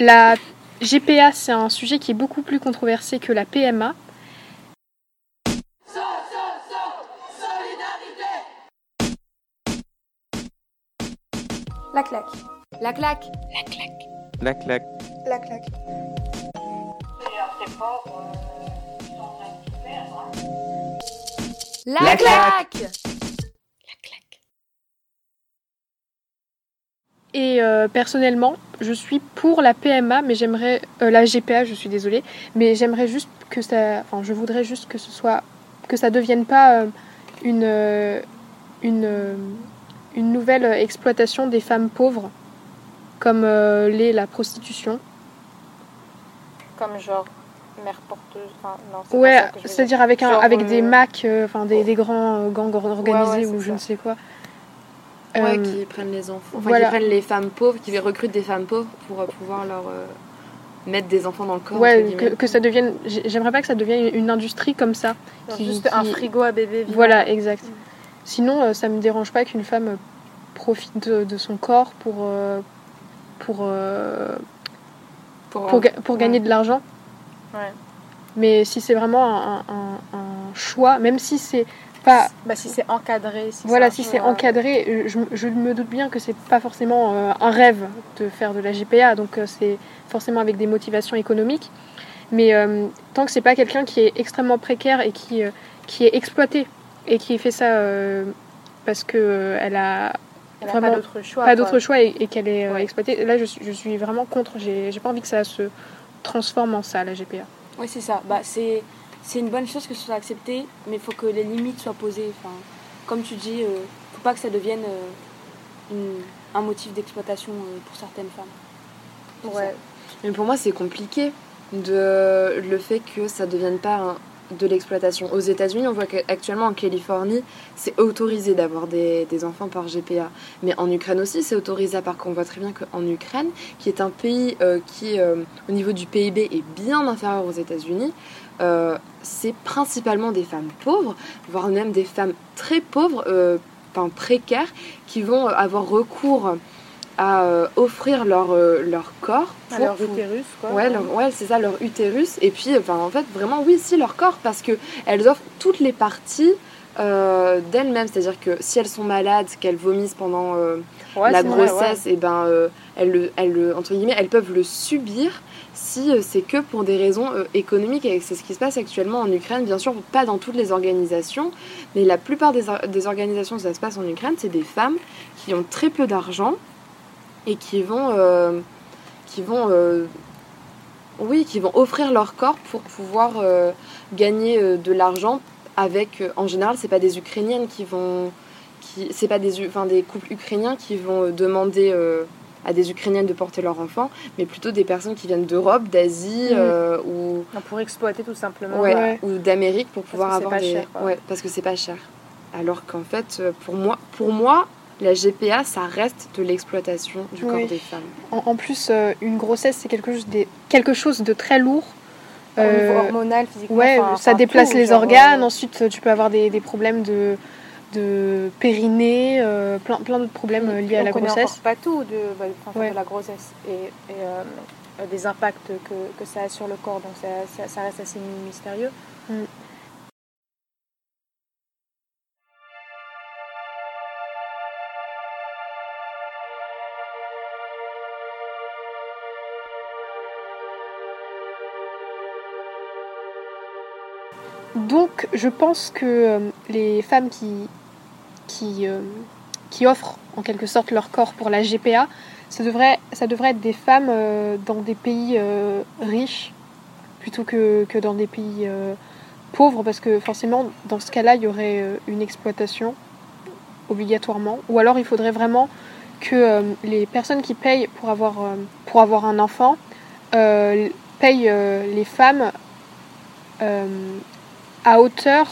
La GPA, c'est un sujet qui est beaucoup plus controversé que la PMA. La claque. La claque. La claque. La claque. La claque. La, La claque. Et euh, personnellement, je suis pour la PMA, mais j'aimerais euh, la GPA, je suis désolée, mais j'aimerais juste que ça, enfin, je voudrais juste que ce soit, que ça devienne pas euh, une euh, une une nouvelle exploitation des femmes pauvres, comme l'est la prostitution. Comme genre mère porteuse. Enfin, non, Ouais, c'est-à-dire avec un, Genre, avec des MAC, euh, enfin des, des grands gangs organisés ouais, ou je ne sais quoi. Ouais, Euh, qui prennent les enfants. Enfin, voilà. qui prennent les femmes pauvres, qui recrutent des femmes pauvres pour euh, pouvoir leur euh, mettre des enfants dans le corps. ouais, que, ça devienne. j'ai- J'aimerais pas que ça devienne une industrie comme ça. Qui- juste un frigo à bébé. vivant. Voilà, exact. Sinon, euh, ça me dérange pas qu'une femme profite de, de son corps pour, euh, pour, euh, Pour, pour, ga- pour gagner de l'argent. Ouais. Mais si c'est vraiment un, un- un choix, même si c'est pas. Bah, si c'est encadré. Si Voilà, si c'est encadré, euh, je, je me doute bien que c'est pas forcément euh, un rêve de faire de la GPA, donc euh, c'est forcément avec des motivations économiques. Mais euh, tant que c'est pas quelqu'un qui est extrêmement précaire et qui, euh, qui est exploité et qui fait ça euh, parce que euh, elle a Elle a vraiment pas d'autre choix. pas d'autre choix et, et qu'elle est euh, Ouais. exploitée. Là, je, suis- je suis vraiment contre. J'ai j'ai pas envie que ça se transforme en ça, la GPA. Oui, c'est ça. Bah, c'est, c'est une bonne chose que ce soit accepté, mais il faut que les limites soient posées. Enfin, comme tu dis, il faut pas que ça devienne euh, une- un motif d'exploitation euh, pour certaines femmes. Ouais. Mais pour moi, c'est compliqué de le fait que ça devienne pas un- de l'exploitation. Aux États-Unis, on voit qu'actuellement en Californie, c'est autorisé d'avoir des, des enfants par GPA. Mais en Ukraine aussi, c'est autorisé, à part qu'on voit très bien qu'en Ukraine, qui est un pays euh, qui, euh, au niveau du PIB, est bien inférieur aux États-Unis, euh, c'est principalement des femmes pauvres, voire même des femmes très pauvres, euh, enfin précaires, qui vont avoir recours à euh, offrir leur, euh, leur corps À leur utérus, quoi. Ouais, leur- ouais, c'est ça, leur utérus. Et puis, enfin, en fait, vraiment, oui, si, leur corps, parce que elles offrent toutes les parties euh, d'elles-mêmes. C'est-à-dire que si elles sont malades, qu'elles vomissent pendant euh, Ouais, la c'est vrai, ouais. grossesse, et ben, euh, elles, le- elles, le- entre guillemets, elles peuvent le subir si c'est que pour des raisons économiques. Et c'est ce qui se passe actuellement en Ukraine. Bien sûr, pas dans toutes les organisations, mais la plupart des, des organisations où ça se passe en Ukraine, c'est des femmes qui ont très peu d'argent et qui vont, qui vont, oui, qui vont offrir leur corps pour pouvoir gagner de l'argent. Avec, euh, en général, c'est pas des Ukrainiennes qui vont, qui, c'est pas des, enfin, des couples ukrainiens qui vont euh, demander euh, à des Ukrainiennes de porter leur enfant, mais plutôt des personnes qui viennent d'Europe, d'Asie euh, ou Non, Pour exploiter tout simplement. ouais, Ouais. ou d'Amérique pour pouvoir que avoir des cher, ouais parce que c'est pas cher alors qu'en fait pour moi pour moi la GPA ça reste de l'exploitation du Oui. corps des femmes En, en plus, euh, une grossesse, c'est quelque chose, des- quelque chose de très lourd. Au niveau Euh, hormonal, physiquement. Ouais, enfin, ça enfin, déplace tout, les genre, organes. euh, Ensuite, tu peux avoir des, des problèmes de, de périnée, euh, plein, plein d'autres problèmes euh, liés à la grossesse. pas tout de, bah, Ouais. de la grossesse et, et, euh, des impacts que, que ça a sur le corps. Donc ça, ça- ça reste assez mystérieux. Mm. Donc, je pense que euh, les femmes euh, qui offrent en quelque sorte leur corps pour la GPA, ça devrait, être des femmes euh, dans des pays riches plutôt que, dans des pays pauvres, parce que forcément, dans ce cas-là, il y aurait une exploitation obligatoirement. Ou alors, il faudrait vraiment que les personnes qui payent pour avoir, un enfant payent les femmes à hauteur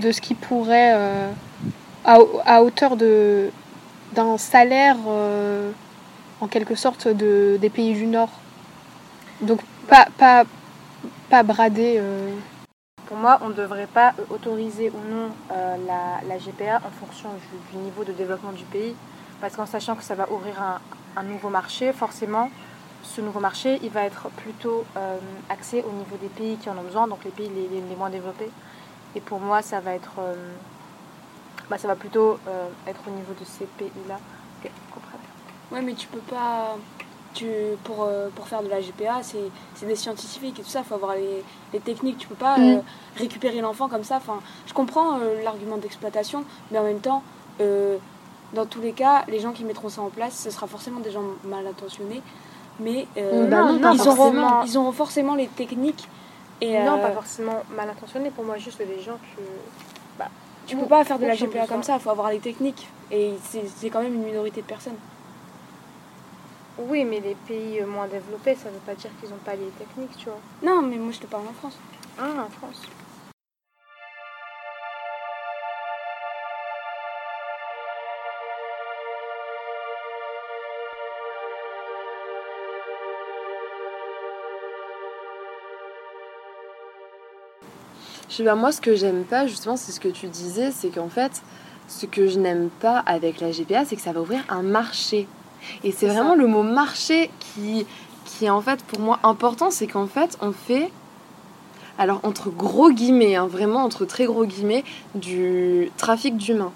de ce qui pourrait euh, à, à hauteur de d'un salaire euh, en quelque sorte de, des pays du Nord. Donc pas pas pas brader. euh, Pour moi, on ne devrait pas autoriser ou non la, la GPA en fonction du, du niveau de développement du pays. Parce qu'en sachant que ça va ouvrir un, un nouveau marché, forcément, ce nouveau marché, il va être plutôt euh, axé au niveau des pays qui en ont besoin, donc les pays les, moins développés. Et pour moi, ça va être, euh, bah, ça va plutôt euh, être au niveau de ces pays-là. Ok. Ouais, mais tu peux pas. Tu, pour, pour faire de la GPA, c'est c'est des scientifiques et tout ça, il faut avoir les, les techniques. Tu peux pas Mm. récupérer l'enfant comme ça. Enfin, je comprends l'argument d'exploitation, mais en même temps, dans tous les cas, les gens qui mettront ça en place, ce sera forcément des gens mal intentionnés. Mais euh, Bah non, pas ils, auront, forcément. ils auront forcément les techniques. Et, Non, euh, pas forcément mal intentionné. Pour moi, juste des gens que. Bah, Tu peux pas faire de la GPA besoin. comme ça, il faut avoir les techniques. Et c'est c'est quand même une minorité de personnes. Oui, mais les pays euh, moins développés, ça veut pas dire qu'ils n'ont pas les techniques, tu vois. Non, mais moi je te parle en France. Ah, en France. Je sais pas, moi, ce que j'aime pas, justement, c'est ce que tu disais, c'est qu'en fait, ce que je n'aime pas avec la GPA, c'est que ça va ouvrir un marché. Et c'est vraiment ça. le mot marché qui, qui est en fait pour moi important, c'est qu'en fait, on fait, alors entre gros guillemets, hein, vraiment entre très gros guillemets, du trafic d'humains.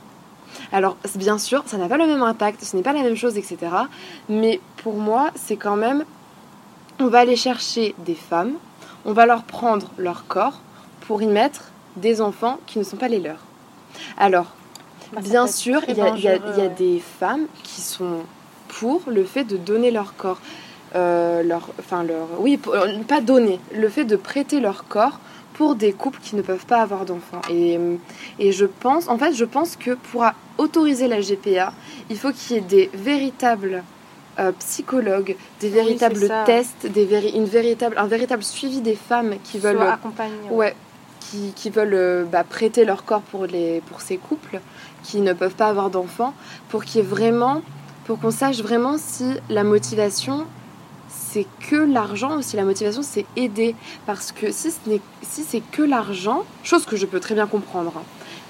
Alors, bien sûr, ça n'a pas le même impact, ce n'est pas la même chose, etc. Mais pour moi, c'est quand même, on va aller chercher des femmes, on va leur prendre leur corps pour y mettre des enfants qui ne sont pas les leurs. Alors, Bah, bien sûr, il y a, y y des femmes qui sont pour le fait de donner leur corps. Euh, leur, enfin leur, oui, pour- euh, pas donner, le fait de prêter leur corps pour des couples qui ne peuvent pas avoir d'enfants. Et, euh, et je pense, en fait, je pense que pour autoriser la GPA, il faut qu'il y ait des véritables euh, psychologues, des véritables tests, des véri- une véritable, un véritable suivi des femmes qui veulent Soit accompagné. Ouais, qui, veulent euh, bah, prêter leur corps pour, les, pour ces couples qui ne peuvent pas avoir d'enfants, pour qu'il vraiment, pour qu'on sache vraiment si la motivation c'est que l'argent ou si la motivation c'est aider. Parce que si, ce si c'est que l'argent, chose que je peux très bien comprendre, hein,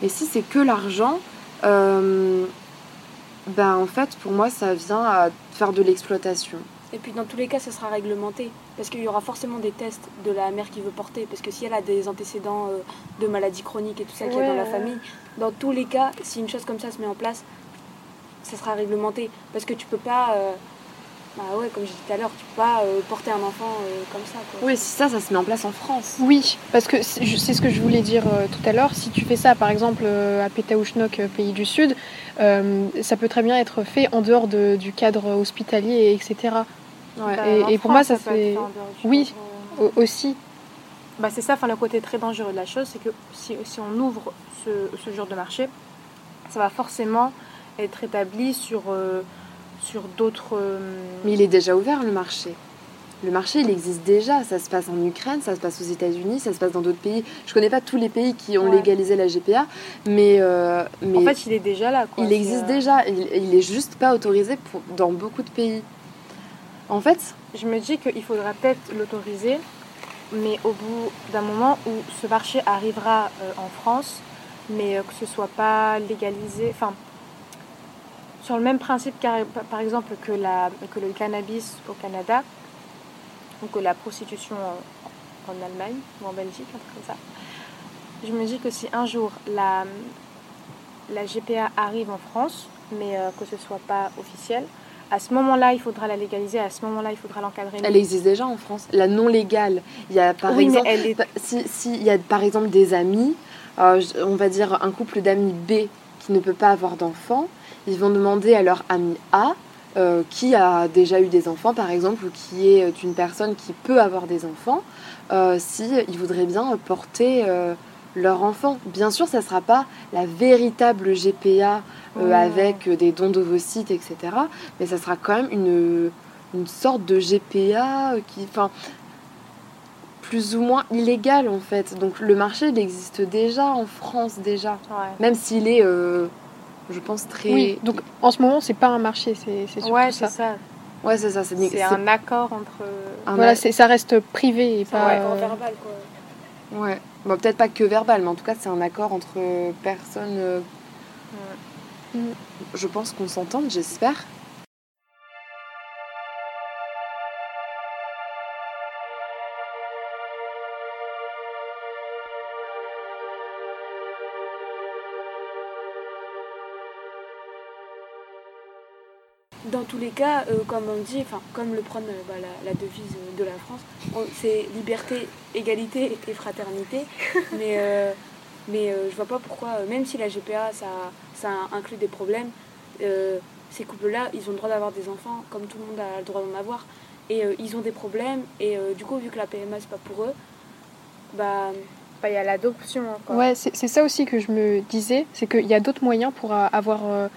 mais si c'est que l'argent, euh, ben en fait pour moi ça vient à faire de l'exploitation. Et puis dans tous les cas, ça sera réglementé. Parce qu'il y aura forcément des tests de la mère qui veut porter. Parce que si elle a des antécédents euh, de maladies chroniques et tout ça qui est Ouais, dans la ouais. famille, dans tous les cas, si une chose comme ça se met en place, ça sera réglementé. Parce que tu peux pas, euh, bah ouais, comme j'ai dit tout à l'heure, tu peux pas euh, porter un enfant euh, comme ça. Quoi. Oui, si ça, ça se met en place en France. Oui, parce que c'est c'est ce que je voulais dire euh, tout à l'heure. Si tu fais ça, par exemple, euh, à Pétaouchnok, euh, pays du Sud, euh, ça peut très bien être fait en dehors de- du cadre hospitalier, etc. Ouais. Bah, Et- pour moi, ça fait- Oui. euh, aussi. Bah, c'est ça, enfin, le côté très dangereux de la chose, c'est que si, si on ouvre ce, ce genre de marché, ça va forcément être établi sur, euh, sur d'autres. euh, Mais il est déjà ouvert le marché. Le marché, il existe déjà. Ça se passe en Ukraine, ça se passe aux États-Unis, ça se passe dans d'autres pays. Je connais pas tous les pays qui ont Ouais. légalisé la GPA, mais, euh, mais En fait, il est déjà là. Quoi. il existe déjà. Il, il est juste pas autorisé pour, dans beaucoup de pays. En fait, Je me dis qu'il faudra peut-être l'autoriser, mais au bout d'un moment où ce marché arrivera euh, en France, mais euh, que ce soit pas légalisé, enfin, sur le même principe, par exemple, que, le cannabis au Canada, ou que la prostitution en, Allemagne ou en Belgique, un truc comme ça. Je me dis que si un jour la, GPA arrive en France, mais euh, que ce soit pas officiel, à ce moment-là, il faudra la légaliser, à ce moment-là, il faudra l'encadrer. elle existe déjà en France. La non légale. Il y a par oui, mais exemple, est... Si, si il y a par exemple des amis, euh, on va dire un couple d'amis B qui ne peut pas avoir d'enfants, ils vont demander à leur ami A euh, qui a déjà eu des enfants par exemple ou qui est une personne qui peut avoir des enfants, euh, si ils voudraient bien porter euh, leur enfant. Bien sûr, ça ne sera pas la véritable GPA euh, Mmh. avec des dons d'ovocytes, etc. Mais ça sera quand même une, une sorte de GPA qui, enfin, plus ou moins illégal en fait. Donc le marché, il existe déjà en France déjà, Ouais. même s'il est, euh, je pense très. Oui, donc en ce moment, c'est pas un marché, c'est Ouais, ça. c'est ça. Ouais, c'est ça. C'est un accord entre. un Voilà, c'est- ça reste privé et pas. euh, verbal, quoi. Ouais. Bon, peut-être pas que verbal, mais en tout cas, c'est un accord entre personnes. euh. Je pense qu'on s'entend, j'espère. Dans tous les cas, euh, comme on dit, enfin, comme le prône euh, bah, la, la devise de la France, c'est liberté, égalité et fraternité. mais euh, mais euh, je vois pas pourquoi, même si la GPA ça, ça inclut des problèmes, euh, ces couples-là, ils ont le droit d'avoir des enfants, comme tout le monde a le droit d'en avoir. Et euh, ils ont des problèmes, et euh, du coup, vu que la PMA c'est pas pour eux, bah Bah, Il y a l'adoption. Ouais, c'est c'est ça aussi que je me disais, c'est qu'il y a d'autres moyens pour avoir euh,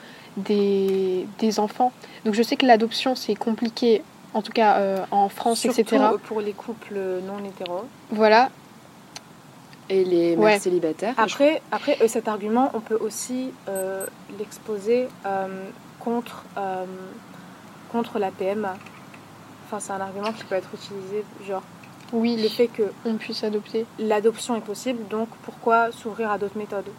des, des enfants. Donc je sais que l'adoption c'est compliqué, en tout cas euh, en France, Surtout etc. euh, pour les couples non hétéros. Voilà, Et les mères Ouais. célibataires. Après, après euh, cet argument, on peut aussi euh, l'exposer euh, contre, euh, contre la PMA. Enfin, c'est un argument qui peut être utilisé, genre oui, le fait que on puisse adopter. l'adoption est possible, donc pourquoi s'ouvrir à d'autres méthodes?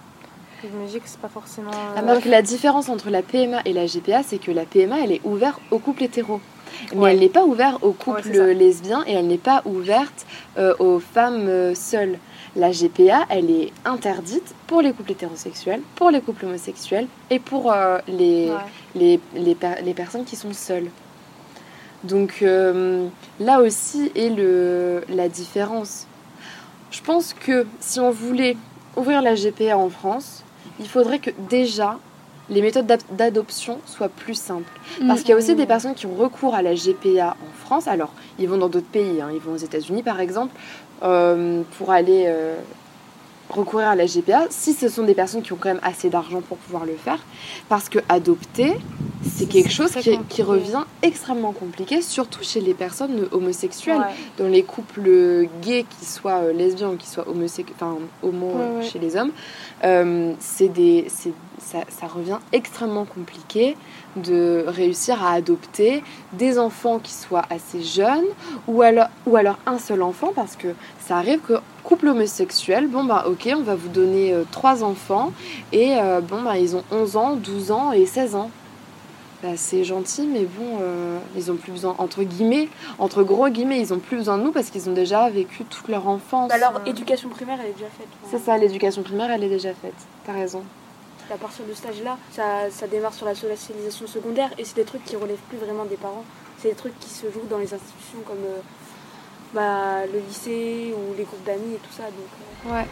C'est pas forcément. euh, que la différence entre la PMA et la GPA, c'est que la PMA, elle est ouverte aux couples hétéros. Mais Ouais. elle n'est pas ouverte aux couples lesbiens et elle n'est pas ouverte euh, aux femmes euh, seules. La GPA, elle est interdite pour les couples hétérosexuels, pour les couples homosexuels et pour euh, les, ouais. les, les, per- les personnes qui sont seules. Donc là aussi est le, la différence. Je pense que si on voulait ouvrir la GPA en France, il faudrait que déjà les méthodes d'ad- d'adoption soient plus simples. Parce qu'il y a aussi des personnes qui ont recours à la GPA en France. Alors, ils vont dans d'autres pays, hein. ils vont aux États-Unis par exemple, euh, pour aller euh, recourir à la GPA, si ce sont des personnes qui ont quand même assez d'argent pour pouvoir le faire. Parce que adopter, c'est quelque chose qui, revient extrêmement compliqué, surtout chez les personnes homosexuelles Ouais. dans les couples gays, qui soient euh, lesbiens ou qui soient homosexuels, enfin homo Ouais, euh, ouais. chez les hommes, euh, c'est des, ça, ça revient extrêmement compliqué de réussir à adopter des enfants qui soient assez jeunes ou alors, ou alors un seul enfant parce que ça arrive que couple homosexuel, bon bah ok, on va vous donner euh, trois enfants et euh, bon bah ils ont 11 ans, 12 ans et 16 ans. Bah, c'est gentil, mais bon, euh, ils ont plus besoin, entre guillemets, entre gros guillemets, ils ont plus besoin de nous parce qu'ils ont déjà vécu toute leur enfance. Bah alors, éducation primaire, elle est déjà faite. C'est ça, l'éducation primaire, elle est déjà faite. T'as raison. À partir de ce stage-là, ça, ça démarre sur la socialisation secondaire et c'est des trucs qui relèvent plus vraiment des parents. C'est des trucs qui se jouent dans les institutions comme euh, bah, le lycée ou les groupes d'amis et tout ça. Donc, euh, Ouais.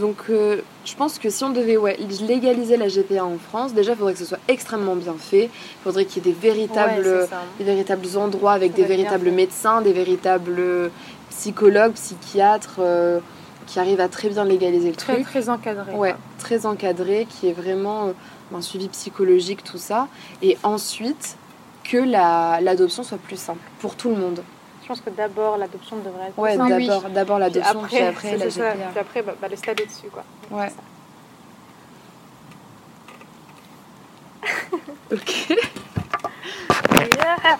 Donc, euh, je pense que si on devait ouais, légaliser la GPA en France, déjà, il faudrait que ce soit extrêmement bien fait. Il faudrait qu'il y ait des véritables, Ouais, c'est ça. des véritables endroits avec des véritables médecins, des véritables psychologues, psychiatres euh, qui arrivent à très bien légaliser le Très, truc. très encadré. Ouais, quoi. très encadré, qui est vraiment euh, un suivi psychologique, tout ça. Et ensuite, que la- l'adoption soit plus simple pour tout le monde. Je pense que d'abord l'adoption devrait être. Ouais, simple. oui. d'abord d'abord Puis l'adoption, puis après, après, c'est la ça. Puis après, bah, bah, le stade au-dessus, quoi. Ouais. Ok. Yeah.